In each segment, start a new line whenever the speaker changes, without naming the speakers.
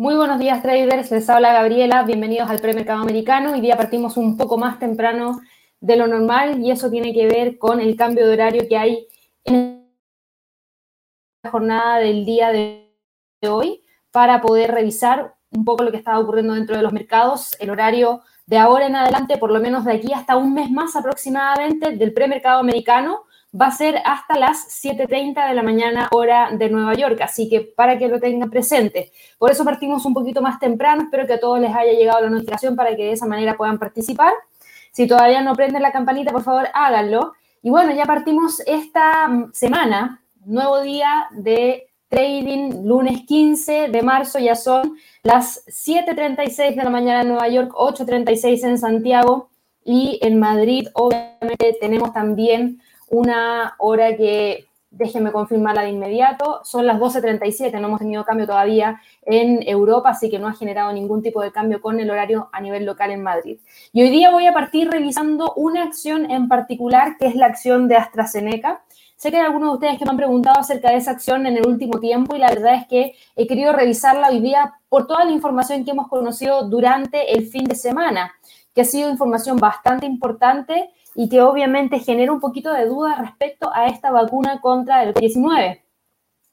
Muy buenos días traders, les habla Gabriela, bienvenidos al premercado americano. Hoy día partimos un poco más temprano de lo normal y eso tiene que ver con el cambio de horario que hay en la jornada del día de hoy para poder revisar un poco lo que estaba ocurriendo dentro de los mercados, el horario de ahora en adelante, por lo menos de aquí hasta un mes más aproximadamente del premercado americano, va a ser hasta las 7.30 de la mañana hora de Nueva York, así que para que lo tengan presente. Por eso partimos un poquito más temprano, espero que a todos les haya llegado la notificación para que de esa manera puedan participar. Si todavía no prenden la campanita, por favor, háganlo. Y bueno, ya partimos esta semana, nuevo día de trading, lunes 15 de marzo, ya son las 7.36 de la mañana en Nueva York, 8.36 en Santiago y en Madrid, obviamente tenemos también una hora que, déjenme confirmarla de inmediato, son las 12.37, no hemos tenido cambio todavía en Europa, así que no ha generado ningún tipo de cambio con el horario a nivel local en Madrid. Y hoy día voy a partir revisando una acción en particular, que es la acción de AstraZeneca. Sé que hay algunos de ustedes que me han preguntado acerca de esa acción en el último tiempo y la verdad es que he querido revisarla hoy día por toda la información que hemos conocido durante el fin de semana, que ha sido información bastante importante y que obviamente genera un poquito de duda respecto a esta vacuna contra el 19.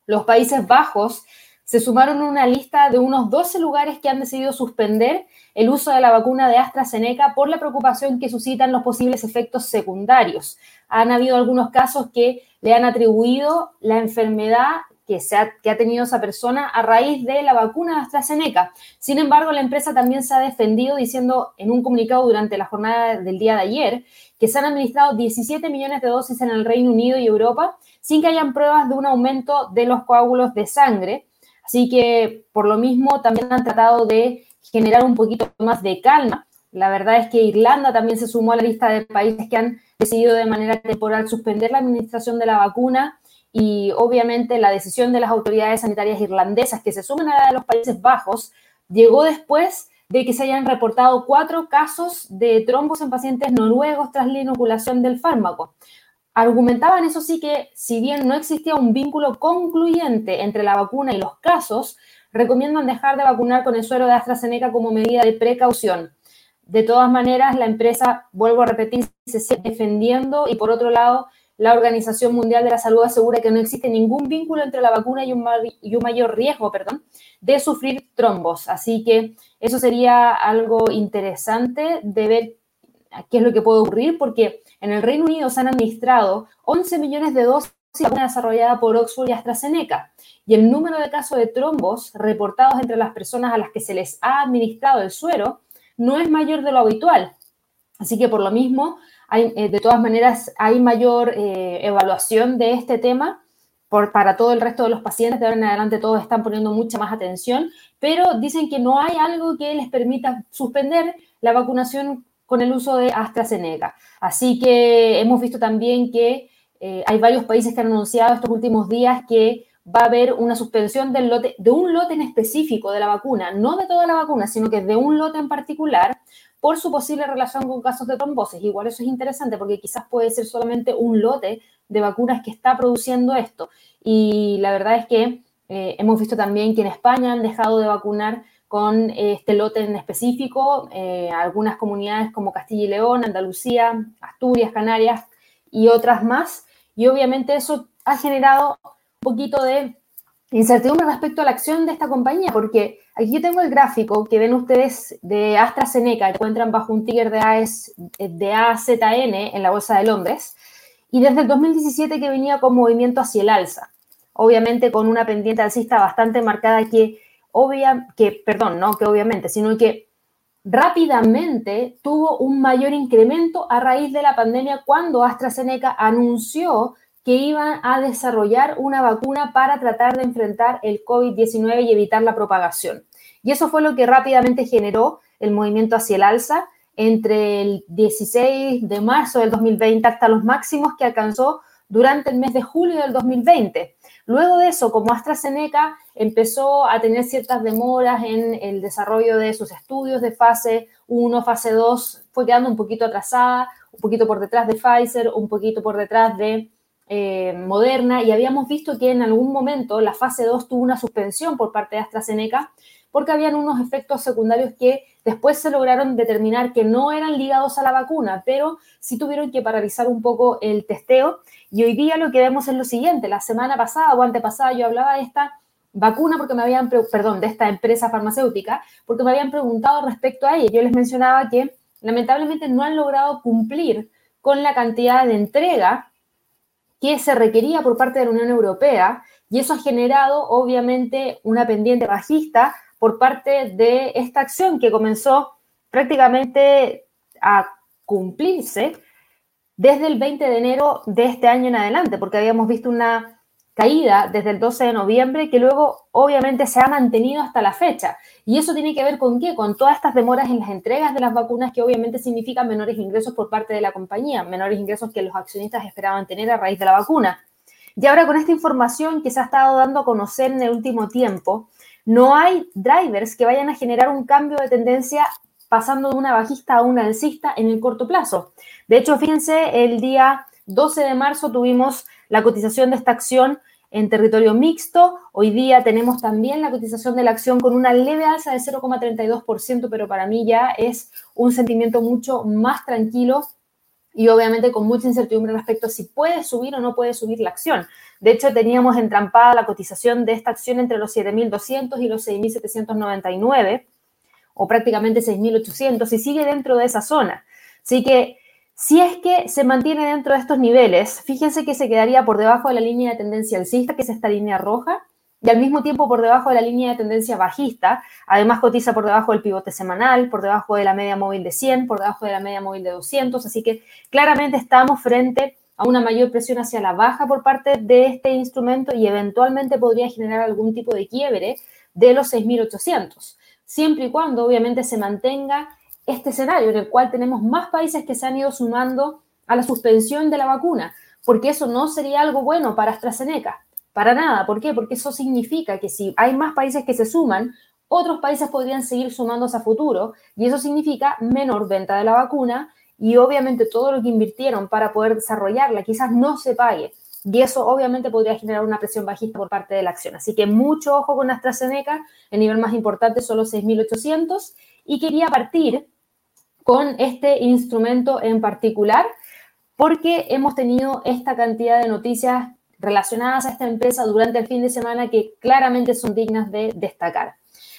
Los Países Bajos se sumaron a una lista de unos 12 lugares que han decidido suspender el uso de la vacuna de AstraZeneca por la preocupación que suscitan los posibles efectos secundarios. Han habido algunos casos que le han atribuido la enfermedad que, ha, ha tenido esa persona a raíz de la vacuna de AstraZeneca. Sin embargo, la empresa también se ha defendido diciendo en un comunicado durante la jornada del día de ayer que se han administrado 17 millones de dosis en el Reino Unido y Europa sin que hayan pruebas de un aumento de los coágulos de sangre. Así que, por lo mismo, también han tratado de generar un poquito más de calma. La verdad es que Irlanda también se sumó a la lista de países que han decidido de manera temporal suspender la administración de la vacuna y obviamente la decisión de las autoridades sanitarias irlandesas que se sumen a la de los Países Bajos llegó después de que se hayan reportado cuatro casos de trombos en pacientes noruegos tras la inoculación del fármaco. Argumentaban, eso sí, que si bien no existía un vínculo concluyente entre la vacuna y los casos, recomiendan dejar de vacunar con el suero de AstraZeneca como medida de precaución. De todas maneras, la empresa, vuelvo a repetir, se sigue defendiendo y por otro lado, la Organización Mundial de la Salud asegura que no existe ningún vínculo entre la vacuna y un, mayor riesgo perdón, de sufrir trombos. Así que eso sería algo interesante de ver qué es lo que puede ocurrir, porque en el Reino Unido se han administrado 11 millones de dosis de vacuna desarrollada por Oxford y AstraZeneca. Y el número de casos de trombos reportados entre las personas a las que se les ha administrado el suero no es mayor de lo habitual. Así que por lo mismo, eh, de todas maneras, hay mayor eh, evaluación de este tema por, para todo el resto de los pacientes. De ahora en adelante todos están poniendo mucha más atención, pero dicen que no hay algo que les permita suspender la vacunación con el uso de AstraZeneca. Así que hemos visto también que eh, hay varios países que han anunciado estos últimos días que va a haber una suspensión del lote, de un lote en específico de la vacuna, no de toda la vacuna, sino que de un lote en particular, por su posible relación con casos de trombosis. Igual eso es interesante porque quizás puede ser solamente un lote de vacunas que está produciendo esto. Y la verdad es que eh, hemos visto también que en España han dejado de vacunar con este lote en específico, eh, algunas comunidades como Castilla y León, Andalucía, Asturias, Canarias y otras más. Y obviamente eso ha generado un poquito de incertidumbre respecto a la acción de esta compañía, porque aquí yo tengo el gráfico que ven ustedes de AstraZeneca, que encuentran bajo un ticker de, AS, de AZN en la Bolsa de Londres, y desde el 2017 que venía con movimiento hacia el alza, obviamente con una pendiente alcista bastante marcada que, obvia, que perdón, no que obviamente, sino que rápidamente tuvo un mayor incremento a raíz de la pandemia cuando AstraZeneca anunció que iban a desarrollar una vacuna para tratar de enfrentar el COVID-19 y evitar la propagación. Y eso fue lo que rápidamente generó el movimiento hacia el alza entre el 16 de marzo del 2020 hasta los máximos que alcanzó durante el mes de julio del 2020. Luego de eso, como AstraZeneca empezó a tener ciertas demoras en el desarrollo de sus estudios de fase 1, fase 2, fue quedando un poquito atrasada, un poquito por detrás de Pfizer, un poquito por detrás de eh, Moderna y habíamos visto que en algún momento la fase 2 tuvo una suspensión por parte de AstraZeneca porque habían unos efectos secundarios que después se lograron determinar que no eran ligados a la vacuna, pero sí tuvieron que paralizar un poco el testeo. Y hoy día lo que vemos es lo siguiente, la semana pasada o antepasada yo hablaba de esta vacuna porque me habían, perdón, de esta empresa farmacéutica, porque me habían preguntado respecto a ella. Yo les mencionaba que lamentablemente no han logrado cumplir con la cantidad de entrega que se requería por parte de la Unión Europea y eso ha generado obviamente una pendiente bajista por parte de esta acción que comenzó prácticamente a cumplirse desde el 20 de enero de este año en adelante, porque habíamos visto una caída desde el 12 de noviembre que luego obviamente se ha mantenido hasta la fecha. Y eso tiene que ver con qué? Con todas estas demoras en las entregas de las vacunas que obviamente significan menores ingresos por parte de la compañía, menores ingresos que los accionistas esperaban tener a raíz de la vacuna. Y ahora con esta información que se ha estado dando a conocer en el último tiempo, no hay drivers que vayan a generar un cambio de tendencia pasando de una bajista a una alcista en el corto plazo. De hecho, fíjense, el día 12 de marzo tuvimos la cotización de esta acción en territorio mixto. Hoy día tenemos también la cotización de la acción con una leve alza de 0,32%, pero para mí ya es un sentimiento mucho más tranquilo y obviamente con mucha incertidumbre respecto a si puede subir o no puede subir la acción. De hecho, teníamos entrampada la cotización de esta acción entre los 7.200 y los 6.799, o prácticamente 6.800, y sigue dentro de esa zona. Así que si es que se mantiene dentro de estos niveles, fíjense que se quedaría por debajo de la línea de tendencia alcista, que es esta línea roja, y al mismo tiempo por debajo de la línea de tendencia bajista. Además cotiza por debajo del pivote semanal, por debajo de la media móvil de 100, por debajo de la media móvil de 200. Así que claramente estamos frente a una mayor presión hacia la baja por parte de este instrumento y eventualmente podría generar algún tipo de quiebre de los 6.800, siempre y cuando obviamente se mantenga este escenario en el cual tenemos más países que se han ido sumando a la suspensión de la vacuna, porque eso no sería algo bueno para AstraZeneca, para nada. ¿Por qué? Porque eso significa que si hay más países que se suman, otros países podrían seguir sumándose a futuro y eso significa menor venta de la vacuna y obviamente todo lo que invirtieron para poder desarrollarla quizás no se pague. Y eso obviamente podría generar una presión bajista por parte de la acción. Así que mucho ojo con AstraZeneca. El nivel más importante son los 6.800. Y quería partir con este instrumento en particular, porque hemos tenido esta cantidad de noticias relacionadas a esta empresa durante el fin de semana que claramente son dignas de destacar.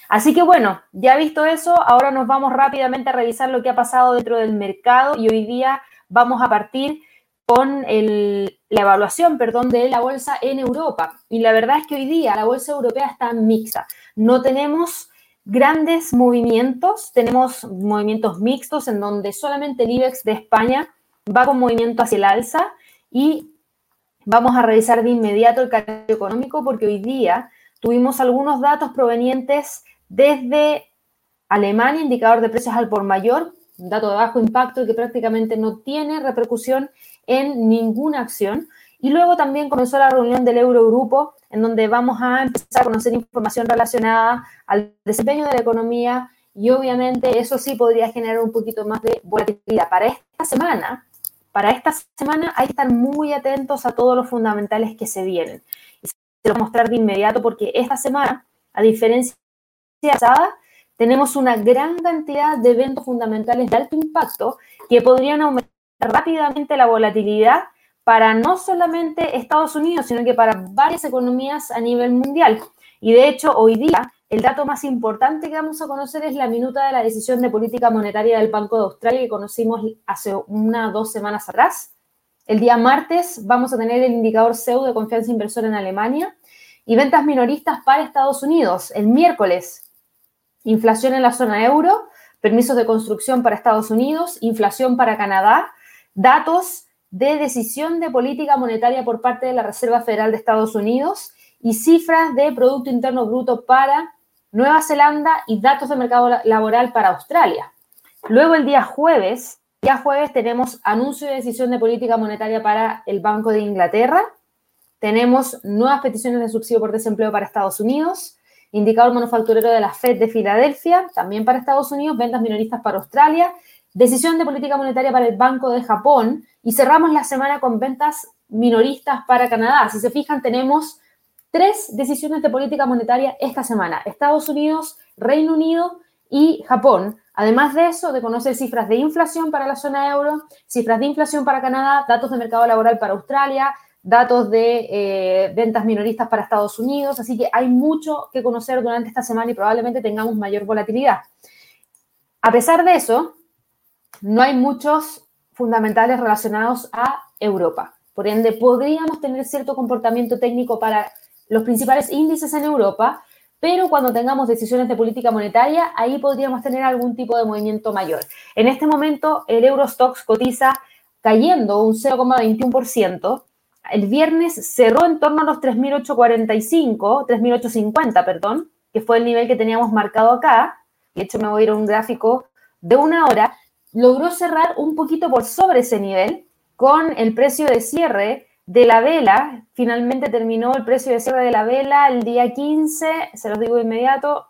Así que bueno, ya visto eso, ahora nos vamos rápidamente a revisar lo que ha pasado dentro del mercado y hoy día vamos a partir con la evaluación, perdón, de la bolsa en Europa. Y la verdad es que hoy día la bolsa europea está mixta. No tenemos grandes movimientos, tenemos movimientos mixtos en donde solamente el IBEX de España va con movimiento hacia el alza y vamos a revisar de inmediato el calendario económico porque hoy día tuvimos algunos datos provenientes desde Alemania, indicador de precios al por mayor, un dato de bajo impacto que prácticamente no tiene repercusión en ninguna acción. Y luego también comenzó la reunión del Eurogrupo, en donde vamos a empezar a conocer información relacionada al desempeño de la economía y obviamente eso sí podría generar un poquito más de volatilidad. Para esta semana, para esta semana hay que estar muy atentos a todos los fundamentales que se vienen. Y se lo voy a mostrar de inmediato porque esta semana, a diferencia de pasada, tenemos una gran cantidad de eventos fundamentales de alto impacto que podrían aumentar rápidamente la volatilidad para no solamente Estados Unidos, sino que para varias economías a nivel mundial. Y de hecho, hoy día, el dato más importante que vamos a conocer es la minuta de la decisión de política monetaria del Banco de Australia que conocimos hace una o dos semanas atrás. El día martes vamos a tener el indicador CEU de confianza inversora en Alemania y ventas minoristas para Estados Unidos. El miércoles, inflación en la zona euro, permisos de construcción para Estados Unidos, inflación para Canadá, datos de decisión de política monetaria por parte de la Reserva Federal de Estados Unidos y cifras de Producto Interno Bruto para Nueva Zelanda y datos de mercado laboral para Australia. Luego el día jueves, día jueves tenemos anuncio de decisión de política monetaria para el Banco de Inglaterra, tenemos nuevas peticiones de subsidio por desempleo para Estados Unidos, indicador manufacturero de la Fed de Filadelfia, también para Estados Unidos, ventas minoristas para Australia, decisión de política monetaria para el Banco de Japón y cerramos la semana con ventas minoristas para Canadá. Si se fijan, tenemos tres decisiones de política monetaria esta semana. Estados Unidos, Reino Unido y Japón. Además de eso, de conocer cifras de inflación para la zona euro, cifras de inflación para Canadá, datos de mercado laboral para Australia, datos de eh, ventas minoristas para Estados Unidos. Así que hay mucho que conocer durante esta semana y probablemente tengamos mayor volatilidad. A pesar de eso, no hay muchos fundamentales relacionados a Europa. Por ende, podríamos tener cierto comportamiento técnico para los principales índices en Europa, pero cuando tengamos decisiones de política monetaria, ahí podríamos tener algún tipo de movimiento mayor. En este momento, el Eurostox cotiza cayendo un 0,21%. El viernes cerró en torno a los 3.845, 3.850, perdón, que fue el nivel que teníamos marcado acá. De hecho, me voy a ir a un gráfico de una hora. Logró cerrar un poquito por sobre ese nivel con el precio de cierre de la vela, finalmente terminó el precio de cierre de la vela el día 15, se los digo de inmediato,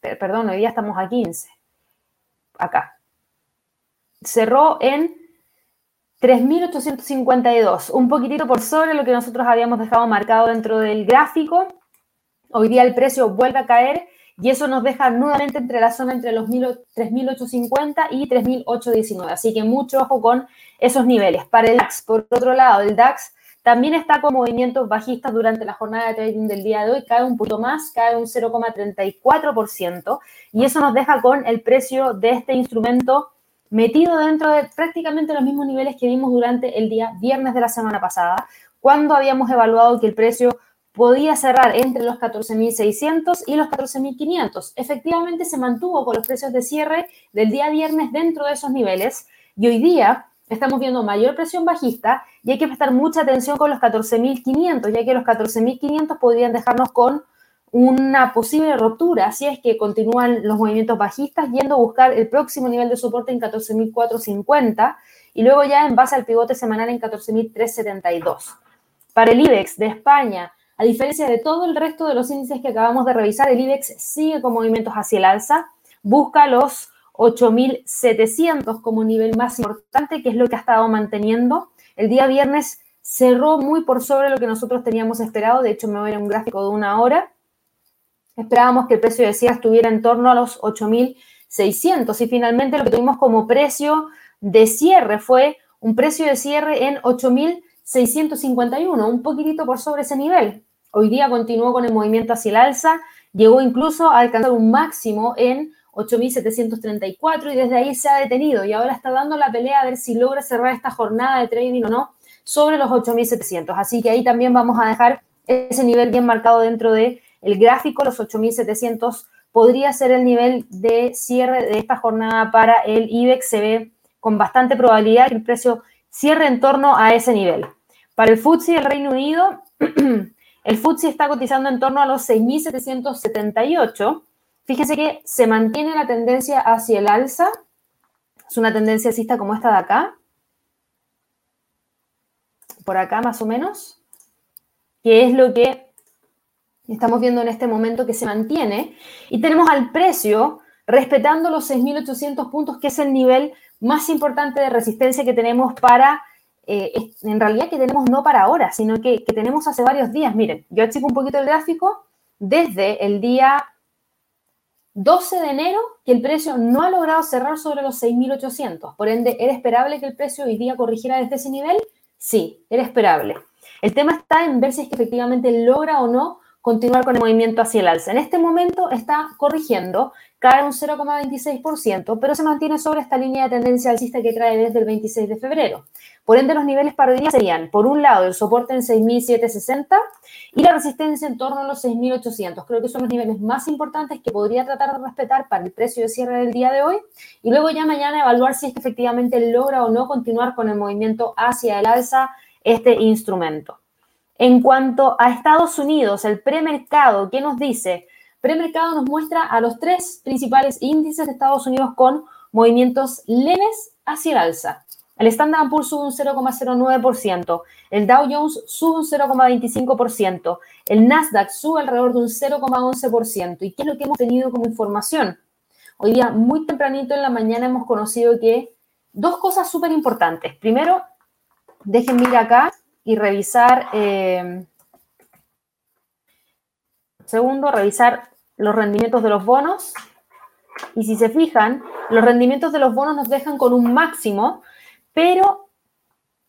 perdón, hoy día estamos a 15, acá. Cerró en 3.852, un poquitito por sobre lo que nosotros habíamos dejado marcado dentro del gráfico. Hoy día el precio vuelve a caer y eso nos deja nuevamente entre la zona entre los 3.850 y 3.819. Así que mucho ojo con esos niveles. Para el DAX, por otro lado, el DAX también está con movimientos bajistas durante la jornada de trading del día de hoy, cae un punto más, cae un 0,34% y eso nos deja con el precio de este instrumento metido dentro de prácticamente los mismos niveles que vimos durante el día viernes de la semana pasada, cuando habíamos evaluado que el precio podía cerrar entre los 14.600 y los 14.500. Efectivamente se mantuvo con los precios de cierre del día viernes dentro de esos niveles y hoy día estamos viendo mayor presión bajista y hay que prestar mucha atención con los 14.500, ya que los 14.500 podrían dejarnos con una posible ruptura si es que continúan los movimientos bajistas yendo a buscar el próximo nivel de soporte en 14.450 y luego ya en base al pivote semanal en 14.372. Para el IBEX de España, a diferencia de todo el resto de los índices que acabamos de revisar, el IBEX sigue con movimientos hacia el alza, busca los 8.700 como nivel más importante, que es lo que ha estado manteniendo. El día viernes cerró muy por sobre lo que nosotros teníamos esperado. De hecho, me voy a un gráfico de una hora. Esperábamos que el precio de cierre estuviera en torno a los 8.600 y finalmente lo que tuvimos como precio de cierre fue un precio de cierre en 8.651, un poquitito por sobre ese nivel. Hoy día continuó con el movimiento hacia el alza, llegó incluso a alcanzar un máximo en 8.734 y desde ahí se ha detenido y ahora está dando la pelea a ver si logra cerrar esta jornada de trading o no sobre los 8.700. Así que ahí también vamos a dejar ese nivel bien marcado dentro del el gráfico, los 8.700 podría ser el nivel de cierre de esta jornada para el IBEX. Se ve con bastante probabilidad que el precio cierre en torno a ese nivel. Para el FTSE del Reino Unido, el FTSE está cotizando en torno a los 6.778 Fíjense que se mantiene la tendencia hacia el alza. Es una tendencia alcista como esta de acá. Por acá más o menos. Que es lo que estamos viendo en este momento que se mantiene. Y tenemos al precio respetando los 6.800 puntos, que es el nivel más importante de resistencia que tenemos para, eh, en realidad que tenemos no para ahora, sino que, tenemos hace varios días. Miren, yo achico un poquito el gráfico. Desde el día 12 de enero que el precio no ha logrado cerrar sobre los 6.800. Por ende, ¿era esperable que el precio hoy día corrigiera desde ese nivel? Sí, era esperable. El tema está en ver si es que efectivamente logra o no continuar con el movimiento hacia el alza. En este momento está corrigiendo, cae un 0,26%, pero se mantiene sobre esta línea de tendencia alcista que trae desde el 26 de febrero. Por ende, los niveles para hoy día serían, por un lado, el soporte en 6.760 y la resistencia en torno a los 6.800. Creo que son los niveles más importantes que podría tratar de respetar para el precio de cierre del día de hoy y luego ya mañana evaluar si es que efectivamente logra o no continuar con el movimiento hacia el alza este instrumento. En cuanto a Estados Unidos, el premercado, ¿qué nos dice? Premercado nos muestra a los tres principales índices de Estados Unidos con movimientos leves hacia el alza. El Standard Poor's sube un 0,09%, el Dow Jones sube un 0,25%, el Nasdaq sube alrededor de un 0,11%. ¿Y qué es lo que hemos tenido como información? Hoy día, muy tempranito en la mañana, hemos conocido que dos cosas súper importantes. Primero, déjenme ir acá y revisar, eh, segundo, revisar los rendimientos de los bonos. Y si se fijan, los rendimientos de los bonos nos dejan con un máximo, pero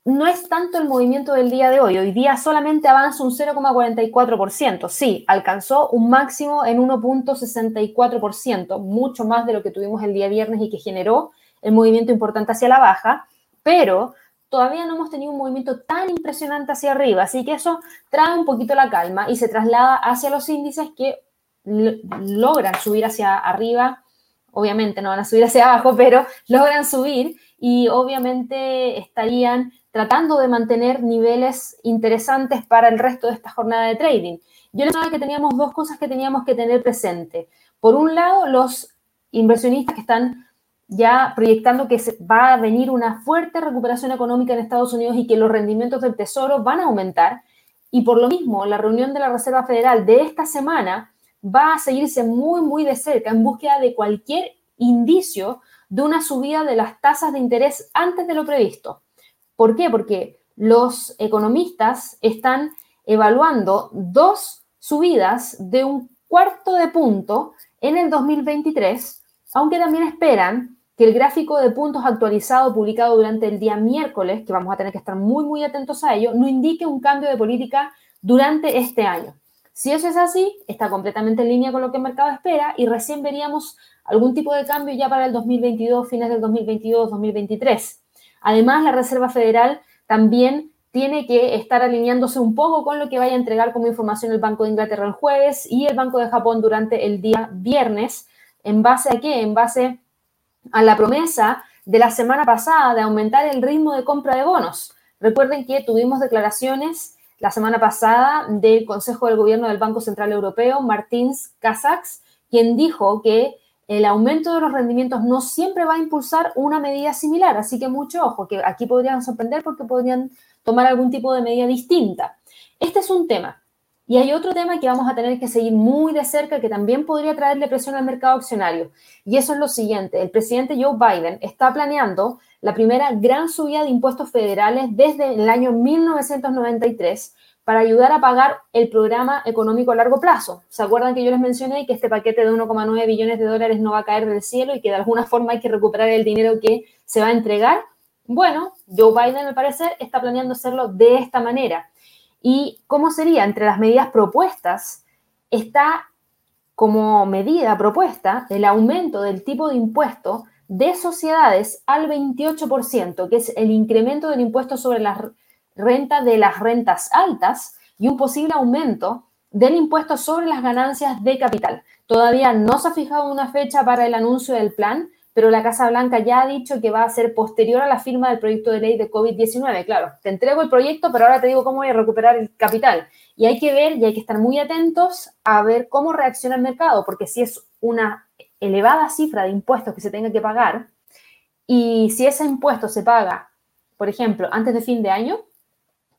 no es tanto el movimiento del día de hoy. Hoy día solamente avanza un 0,44%. Sí, alcanzó un máximo en 1,64%, mucho más de lo que tuvimos el día viernes y que generó el movimiento importante hacia la baja, pero todavía no hemos tenido un movimiento tan impresionante hacia arriba. Así que eso trae un poquito la calma y se traslada hacia los índices que logran subir hacia arriba. Obviamente no van a subir hacia abajo, pero logran subir y obviamente estarían tratando de mantener niveles interesantes para el resto de esta jornada de trading. Yo les decía que teníamos dos cosas que teníamos que tener presente. Por un lado, los inversionistas que están ya proyectando que va a venir una fuerte recuperación económica en Estados Unidos y que los rendimientos del Tesoro van a aumentar. Y por lo mismo, la reunión de la Reserva Federal de esta semana va a seguirse muy, muy de cerca en búsqueda de cualquier indicio de una subida de las tasas de interés antes de lo previsto. ¿Por qué? Porque los economistas están evaluando dos subidas de un cuarto de punto en el 2023, aunque también esperan que el gráfico de puntos actualizado publicado durante el día miércoles, que vamos a tener que estar muy, muy atentos a ello, no indique un cambio de política durante este año. Si eso es así, está completamente en línea con lo que el mercado espera y recién veríamos algún tipo de cambio ya para el 2022, fines del 2022, 2023. Además, la Reserva Federal también tiene que estar alineándose un poco con lo que vaya a entregar como información el Banco de Inglaterra el jueves y el Banco de Japón durante el día viernes. ¿En base a qué? En base a la promesa de la semana pasada de aumentar el ritmo de compra de bonos. Recuerden que tuvimos declaraciones la semana pasada del Consejo del Gobierno del Banco Central Europeo, Martín Kazaks, quien dijo que el aumento de los rendimientos no siempre va a impulsar una medida similar, así que mucho ojo, que aquí podrían sorprender porque podrían tomar algún tipo de medida distinta. Este es un tema. Y hay otro tema que vamos a tener que seguir muy de cerca que también podría traerle presión al mercado accionario. Y eso es lo siguiente. El presidente Joe Biden está planeando la primera gran subida de impuestos federales desde el año 1993 para ayudar a pagar el programa económico a largo plazo. ¿Se acuerdan que yo les mencioné que este paquete de 1,9 billones de dólares no va a caer del cielo y que de alguna forma hay que recuperar el dinero que se va a entregar? Bueno, Joe Biden, al parecer, está planeando hacerlo de esta manera. ¿Y cómo sería? Entre las medidas propuestas está como medida propuesta el aumento del tipo de impuesto de sociedades al 28%, que es el incremento del impuesto sobre las renta de las rentas altas y un posible aumento del impuesto sobre las ganancias de capital. Todavía no se ha fijado una fecha para el anuncio del plan, pero la Casa Blanca ya ha dicho que va a ser posterior a la firma del proyecto de ley de COVID-19. Claro, te entrego el proyecto, pero ahora te digo cómo voy a recuperar el capital. Y hay que ver y hay que estar muy atentos a ver cómo reacciona el mercado, porque si es una elevada cifra de impuestos que se tenga que pagar, y si ese impuesto se paga, por ejemplo, antes de fin de año,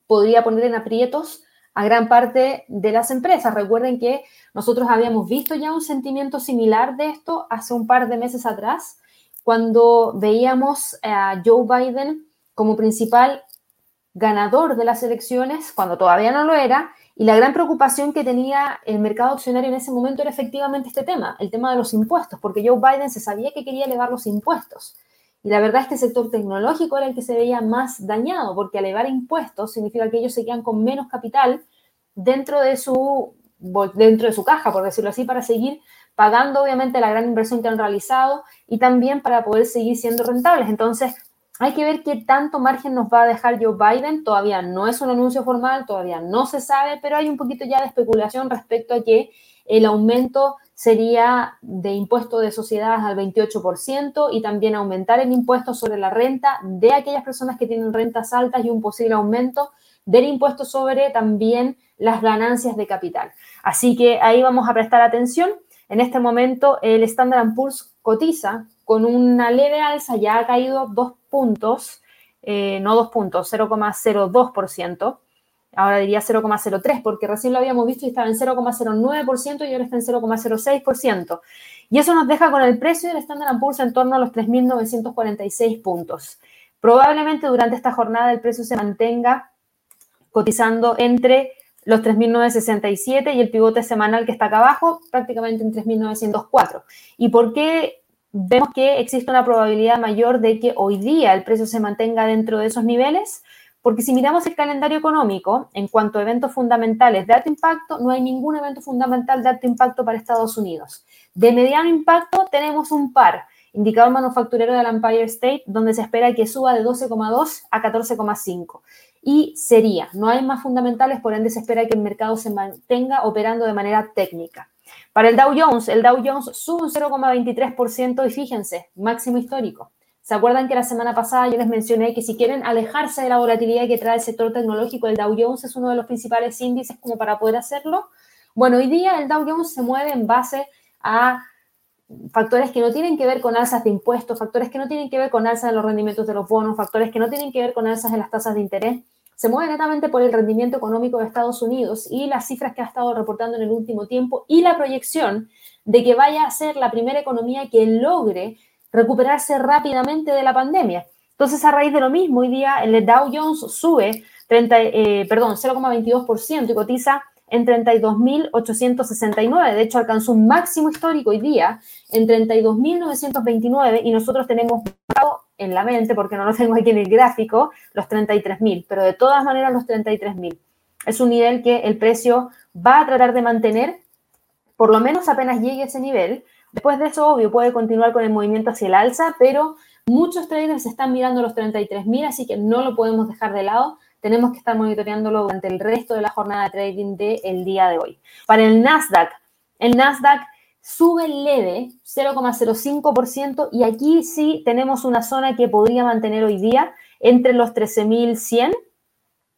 podría poner en aprietos a gran parte de las empresas. Recuerden que nosotros habíamos visto ya un sentimiento similar de esto hace un par de meses atrás, cuando veíamos a Joe Biden como principal ganador de las elecciones, cuando todavía no lo era, y la gran preocupación que tenía el mercado accionario en ese momento era efectivamente este tema, el tema de los impuestos, porque Joe Biden se sabía que quería elevar los impuestos. Y la verdad es que el sector tecnológico era el que se veía más dañado, porque elevar impuestos significa que ellos se quedan con menos capital dentro de su, dentro de su caja, por decirlo así, para seguir pagando obviamente la gran inversión que han realizado y también para poder seguir siendo rentables. Entonces, hay que ver qué tanto margen nos va a dejar Joe Biden. Todavía no es un anuncio formal, todavía no se sabe, pero hay un poquito ya de especulación respecto a que el aumento sería de impuesto de sociedades al 28% y también aumentar el impuesto sobre la renta de aquellas personas que tienen rentas altas y un posible aumento del impuesto sobre también las ganancias de capital. Así que ahí vamos a prestar atención. En este momento el Standard Poor's cotiza con una leve alza, ya ha caído dos puntos, eh, no dos puntos, 0,02% ahora diría 0,03 porque recién lo habíamos visto y estaba en 0,09% y ahora está en 0,06%. Y eso nos deja con el precio del Standard Poor's en torno a los 3.946 puntos. Probablemente durante esta jornada el precio se mantenga cotizando entre los 3.967 y el pivote semanal que está acá abajo, prácticamente en 3.904. ¿Y por qué vemos que existe una probabilidad mayor de que hoy día el precio se mantenga dentro de esos niveles? Porque si miramos el calendario económico, en cuanto a eventos fundamentales de alto impacto, no hay ningún evento fundamental de alto impacto para Estados Unidos. De mediano impacto tenemos un par, indicador manufacturero del Empire State, donde se espera que suba de 12,2 a 14,5 y sería. No hay más fundamentales, por ende se espera que el mercado se mantenga operando de manera técnica. Para el Dow Jones, el Dow Jones sube un 0,23% y fíjense, máximo histórico. ¿Se acuerdan que la semana pasada yo les mencioné que si quieren alejarse de la volatilidad que trae el sector tecnológico, el Dow Jones es uno de los principales índices como para poder hacerlo? Bueno, hoy día el Dow Jones se mueve en base a factores que no tienen que ver con alzas de impuestos, factores que no tienen que ver con alzas de los rendimientos de los bonos, factores que no tienen que ver con alzas de las tasas de interés, se mueve netamente por el rendimiento económico de Estados Unidos y las cifras que ha estado reportando en el último tiempo y la proyección de que vaya a ser la primera economía que logre recuperarse rápidamente de la pandemia. Entonces, a raíz de lo mismo, hoy día el Dow Jones sube 30, eh, perdón, 0,22% y cotiza en 32.869. De hecho, alcanzó un máximo histórico hoy día en 32.929 y nosotros tenemos en la mente, porque no lo tengo aquí en el gráfico, los 33.000, pero de todas maneras los 33.000. Es un nivel que el precio va a tratar de mantener, por lo menos apenas llegue ese nivel. Después de eso, obvio, puede continuar con el movimiento hacia el alza, pero muchos traders están mirando los 33.000, así que no lo podemos dejar de lado tenemos que estar monitoreándolo durante el resto de la jornada de trading del día de hoy. Para el Nasdaq, el Nasdaq sube leve 0,05% y aquí sí tenemos una zona que podría mantener hoy día entre los 13.100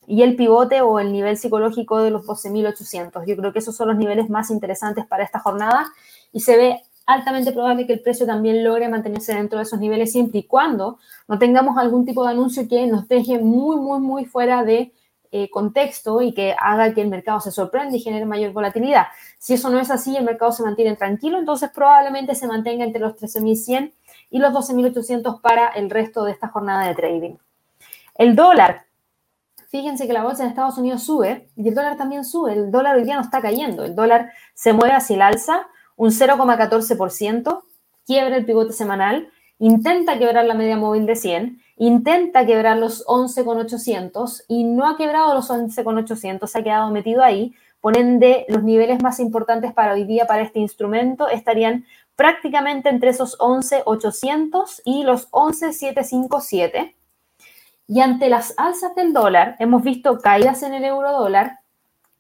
y el pivote o el nivel psicológico de los 12.800. Yo creo que esos son los niveles más interesantes para esta jornada y se ve altamente probable que el precio también logre mantenerse dentro de esos niveles siempre y cuando no tengamos algún tipo de anuncio que nos deje muy, muy, muy fuera de eh, contexto y que haga que el mercado se sorprenda y genere mayor volatilidad. Si eso no es así, el mercado se mantiene tranquilo, entonces probablemente se mantenga entre los 13.100 y los 12.800 para el resto de esta jornada de trading. El dólar. Fíjense que la bolsa en Estados Unidos sube y el dólar también sube. El dólar hoy día no está cayendo. El dólar se mueve hacia el alza un 0,14%, quiebra el pivote semanal, intenta quebrar la media móvil de 100, intenta quebrar los 11,800 y no ha quebrado los 11,800, se ha quedado metido ahí. Por ende, los niveles más importantes para hoy día para este instrumento estarían prácticamente entre esos 11,800 y los 11,757. Y ante las alzas del dólar, hemos visto caídas en el euro dólar,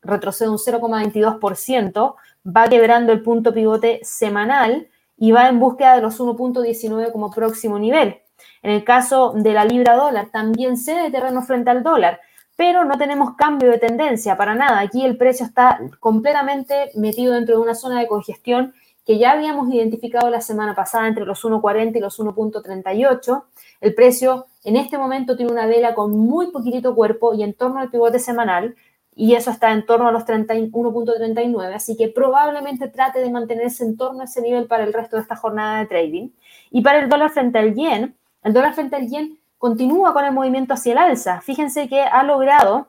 retrocede un 0,22%, va quebrando el punto pivote semanal y va en búsqueda de los 1.19 como próximo nivel. En el caso de la libra dólar, también cede terreno frente al dólar, pero no tenemos cambio de tendencia para nada. Aquí el precio está completamente metido dentro de una zona de congestión que ya habíamos identificado la semana pasada entre los 1.40 y los 1.38. El precio en este momento tiene una vela con muy poquitito cuerpo y en torno al pivote semanal, y eso está en torno a los 1.39, así que probablemente trate de mantenerse en torno a ese nivel para el resto de esta jornada de trading. Y para el dólar frente al yen, el dólar frente al yen continúa con el movimiento hacia el alza. Fíjense que ha logrado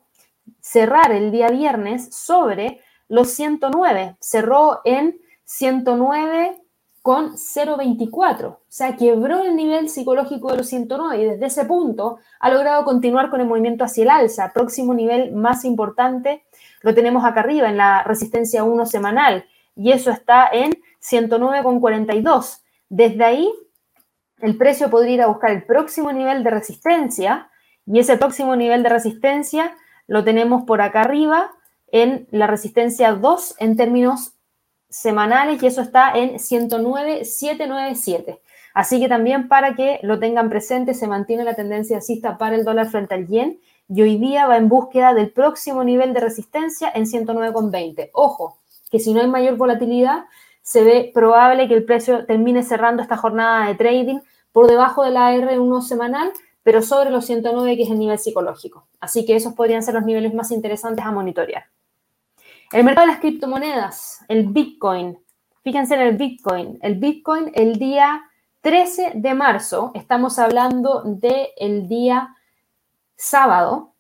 cerrar el día viernes sobre los 109, cerró en 109 con 0,24. O sea, quebró el nivel psicológico de los 109 y desde ese punto ha logrado continuar con el movimiento hacia el alza. Próximo nivel más importante lo tenemos acá arriba en la resistencia 1 semanal y eso está en 109,42. Desde ahí, el precio podría ir a buscar el próximo nivel de resistencia y ese próximo nivel de resistencia lo tenemos por acá arriba en la resistencia 2 en términos semanales y eso está en 109,797. Así que también para que lo tengan presente, se mantiene la tendencia alcista para el dólar frente al yen y hoy día va en búsqueda del próximo nivel de resistencia en 109,20. Ojo, que si no hay mayor volatilidad, se ve probable que el precio termine cerrando esta jornada de trading por debajo de la R1 semanal, pero sobre los 109, que es el nivel psicológico. Así que esos podrían ser los niveles más interesantes a monitorear. El mercado de las criptomonedas, el Bitcoin. Fíjense en el Bitcoin. El Bitcoin el día 13 de marzo, estamos hablando del día sábado,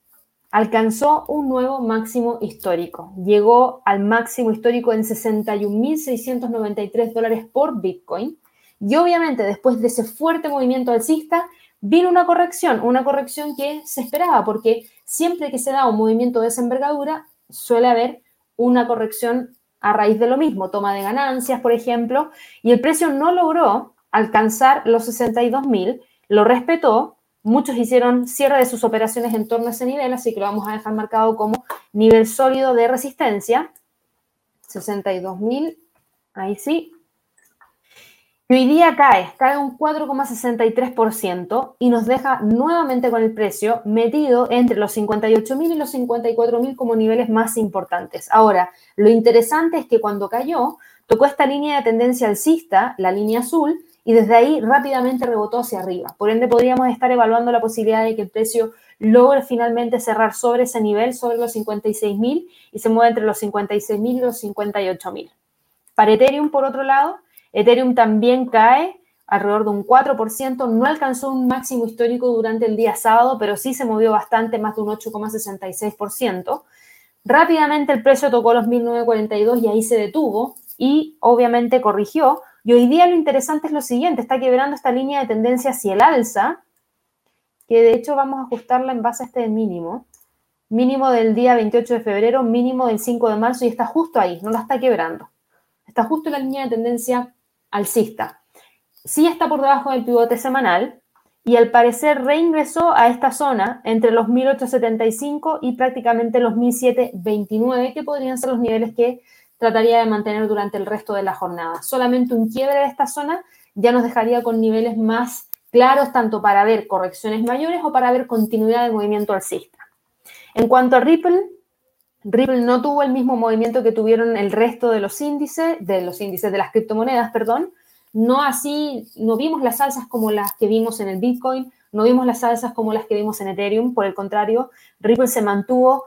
alcanzó un nuevo máximo histórico. Llegó al máximo histórico en 61.693 dólares por Bitcoin. Y obviamente después de ese fuerte movimiento alcista, vino una corrección, una corrección que se esperaba, porque siempre que se da un movimiento de esa envergadura, suele haber una corrección a raíz de lo mismo, toma de ganancias, por ejemplo, y el precio no logró alcanzar los 62.000, lo respetó, Muchos hicieron cierre de sus operaciones en torno a ese nivel, así que lo vamos a dejar marcado como nivel sólido de resistencia. 62.000, ahí sí. Y hoy día cae, cae un 4,63% y nos deja nuevamente con el precio metido entre los 58.000 y los 54.000 como niveles más importantes. Ahora, lo interesante es que cuando cayó, tocó esta línea de tendencia alcista, la línea azul, y desde ahí rápidamente rebotó hacia arriba. Por ende, podríamos estar evaluando la posibilidad de que el precio logre finalmente cerrar sobre ese nivel, sobre los 56.000 y se mueva entre los 56.000 y los 58.000. Para Ethereum, por otro lado, Ethereum también cae alrededor de un 4%, no alcanzó un máximo histórico durante el día sábado, pero sí se movió bastante, más de un 8,66%. Rápidamente el precio tocó los 1.942 y ahí se detuvo y obviamente corrigió, y hoy día lo interesante es lo siguiente, está quebrando esta línea de tendencia hacia el alza, que de hecho vamos a ajustarla en base a este mínimo, mínimo del día 28 de febrero, mínimo del 5 de marzo, y está justo ahí, no la está quebrando. Está justo en la línea de tendencia alcista. Sí está por debajo del pivote semanal, y al parecer reingresó a esta zona entre los 1875 y prácticamente los 1729, que podrían ser los niveles que trataría de mantener durante el resto de la jornada. Solamente un quiebre de esta zona ya nos dejaría con niveles más claros, tanto para ver correcciones mayores o para ver continuidad de movimiento alcista. En cuanto a Ripple, Ripple no tuvo el mismo movimiento que tuvieron el resto de los índices, de los índices de las criptomonedas, perdón. No así, no vimos las alzas como las que vimos en el Bitcoin, no vimos las alzas como las que vimos en Ethereum, por el contrario, Ripple se mantuvo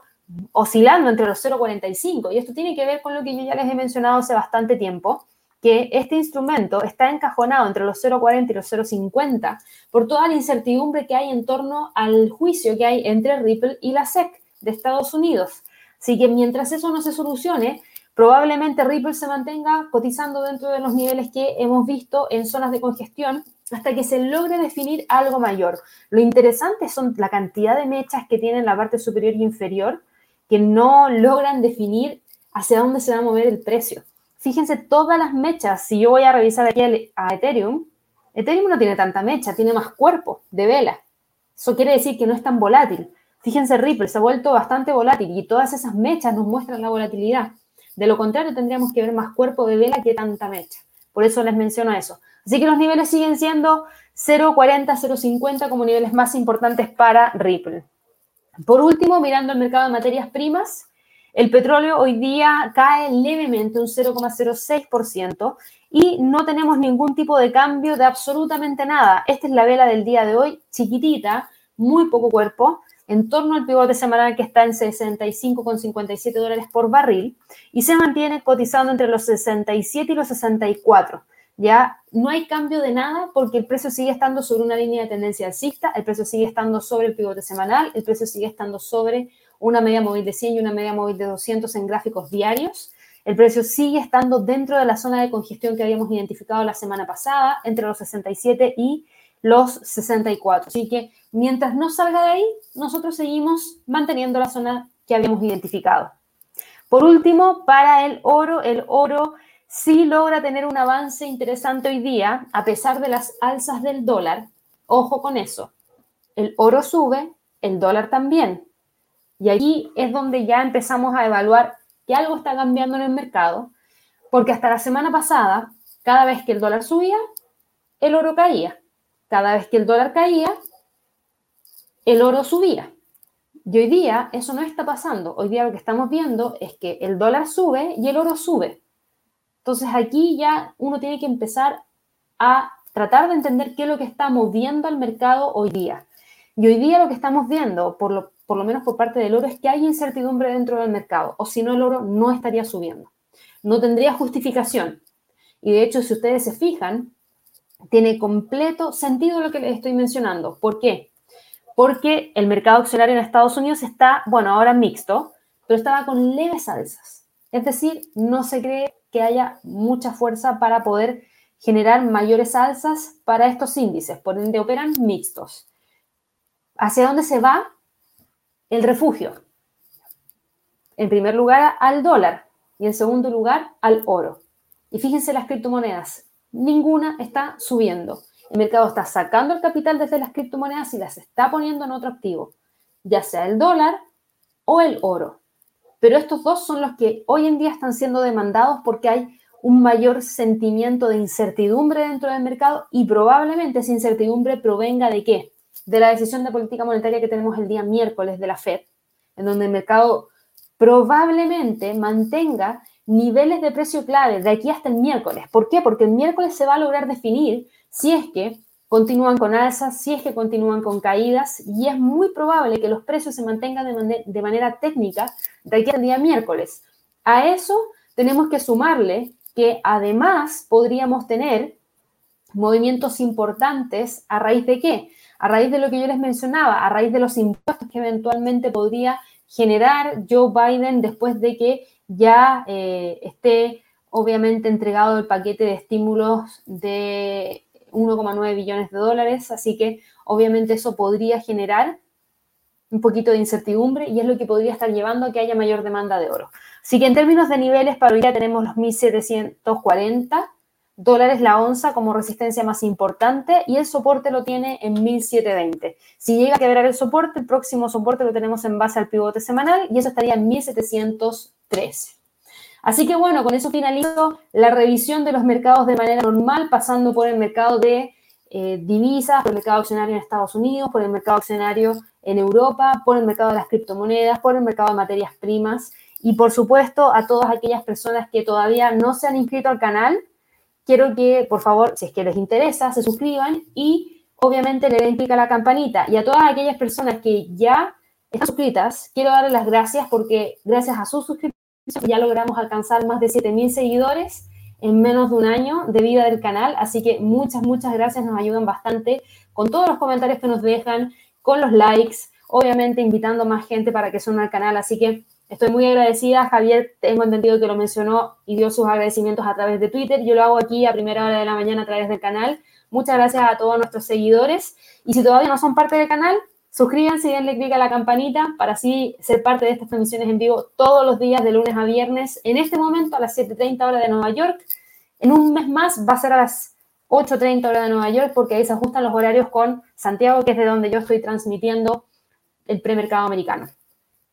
oscilando entre los 0,45. Y esto tiene que ver con lo que yo ya les he mencionado hace bastante tiempo, que este instrumento está encajonado entre los 0,40 y los 0,50 por toda la incertidumbre que hay en torno al juicio que hay entre Ripple y la SEC de Estados Unidos. Así que mientras eso no se solucione, probablemente Ripple se mantenga cotizando dentro de los niveles que hemos visto en zonas de congestión hasta que se logre definir algo mayor. Lo interesante son la cantidad de mechas que tiene en la parte superior y inferior que no logran definir hacia dónde se va a mover el precio. Fíjense todas las mechas. Si yo voy a revisar aquí a Ethereum, Ethereum no tiene tanta mecha, tiene más cuerpo de vela. Eso quiere decir que no es tan volátil. Fíjense, Ripple se ha vuelto bastante volátil y todas esas mechas nos muestran la volatilidad. De lo contrario, tendríamos que ver más cuerpo de vela que tanta mecha. Por eso les menciono eso. Así que los niveles siguen siendo 0.40, 0.50 como niveles más importantes para Ripple. Por último, mirando el mercado de materias primas, el petróleo hoy día cae levemente un 0,06% y no tenemos ningún tipo de cambio de absolutamente nada. Esta es la vela del día de hoy, chiquitita, muy poco cuerpo, en torno al pivote semanal que está en 65,57 dólares por barril y se mantiene cotizando entre los 67 y los 64 ya no hay cambio de nada porque el precio sigue estando sobre una línea de tendencia alcista, el precio sigue estando sobre el pivote semanal, el precio sigue estando sobre una media móvil de 100 y una media móvil de 200 en gráficos diarios. El precio sigue estando dentro de la zona de congestión que habíamos identificado la semana pasada, entre los 67 y los 64. Así que mientras no salga de ahí, nosotros seguimos manteniendo la zona que habíamos identificado. Por último, para el oro, el oro sí logra tener un avance interesante hoy día, a pesar de las alzas del dólar. Ojo con eso. El oro sube, el dólar también. Y allí es donde ya empezamos a evaluar que algo está cambiando en el mercado, porque hasta la semana pasada, cada vez que el dólar subía, el oro caía. Cada vez que el dólar caía, el oro subía. Y hoy día eso no está pasando. Hoy día lo que estamos viendo es que el dólar sube y el oro sube. Entonces aquí ya uno tiene que empezar a tratar de entender qué es lo que está moviendo al mercado hoy día. Y hoy día lo que estamos viendo, por lo, por lo menos por parte del oro, es que hay incertidumbre dentro del mercado, o si no el oro no estaría subiendo. No tendría justificación. Y de hecho, si ustedes se fijan, tiene completo sentido lo que les estoy mencionando. ¿Por qué? porque el mercado accionario en Estados Unidos está, bueno, ahora mixto, pero estaba con leves alzas. Es decir, no se cree que haya mucha fuerza para poder generar mayores alzas para estos índices, por ende operan mixtos. ¿Hacia dónde se va? El refugio. En primer lugar al dólar y en segundo lugar al oro. Y fíjense las criptomonedas, ninguna está subiendo. El mercado está sacando el capital desde las criptomonedas y las está poniendo en otro activo, ya sea el dólar o el oro. Pero estos dos son los que hoy en día están siendo demandados porque hay un mayor sentimiento de incertidumbre dentro del mercado y probablemente esa incertidumbre provenga de qué? De la decisión de política monetaria que tenemos el día miércoles de la Fed, en donde el mercado probablemente mantenga niveles de precio clave de aquí hasta el miércoles. ¿Por qué? Porque el miércoles se va a lograr definir si es que continúan con alzas, si es que continúan con caídas, y es muy probable que los precios se mantengan de, manera técnica de aquí al día miércoles. A eso tenemos que sumarle que además podríamos tener movimientos importantes a raíz de qué? A raíz de lo que yo les mencionaba, a raíz de los impuestos que eventualmente podría generar Joe Biden después de que ya eh, esté obviamente entregado el paquete de estímulos de 1,9 billones de dólares, así que obviamente eso podría generar un poquito de incertidumbre y es lo que podría estar llevando a que haya mayor demanda de oro. Así que en términos de niveles, para hoy día tenemos los 1.740 dólares la onza como resistencia más importante y el soporte lo tiene en 1.720. Si llega a quebrar el soporte, el próximo soporte lo tenemos en base al pivote semanal y eso estaría en 1.713. Así que bueno, con eso finalizo la revisión de los mercados de manera normal, pasando por el mercado de eh, divisas, por el mercado accionario en Estados Unidos, por el mercado accionario en Europa, por el mercado de las criptomonedas, por el mercado de materias primas y por supuesto a todas aquellas personas que todavía no se han inscrito al canal quiero que, por favor, si es que les interesa, se suscriban y obviamente le den clic a la campanita. Y a todas aquellas personas que ya están suscritas, quiero darles las gracias porque gracias a sus suscripciones ya logramos alcanzar más de 7.000 seguidores en menos de un año de vida del canal. Así que muchas, muchas gracias, nos ayudan bastante con todos los comentarios que nos dejan, con los likes, obviamente invitando más gente para que suene al canal. Así que Estoy muy agradecida. Javier, tengo entendido que lo mencionó y dio sus agradecimientos a través de Twitter. Yo lo hago aquí a primera hora de la mañana a través del canal. Muchas gracias a todos nuestros seguidores. Y si todavía no son parte del canal, suscríbanse y denle clic a la campanita para así ser parte de estas transmisiones en vivo todos los días de lunes a viernes. En este momento a las 7.30 horas de Nueva York. En un mes más va a ser a las 8.30 horas de Nueva York porque ahí se ajustan los horarios con Santiago, que es de donde yo estoy transmitiendo el premercado americano.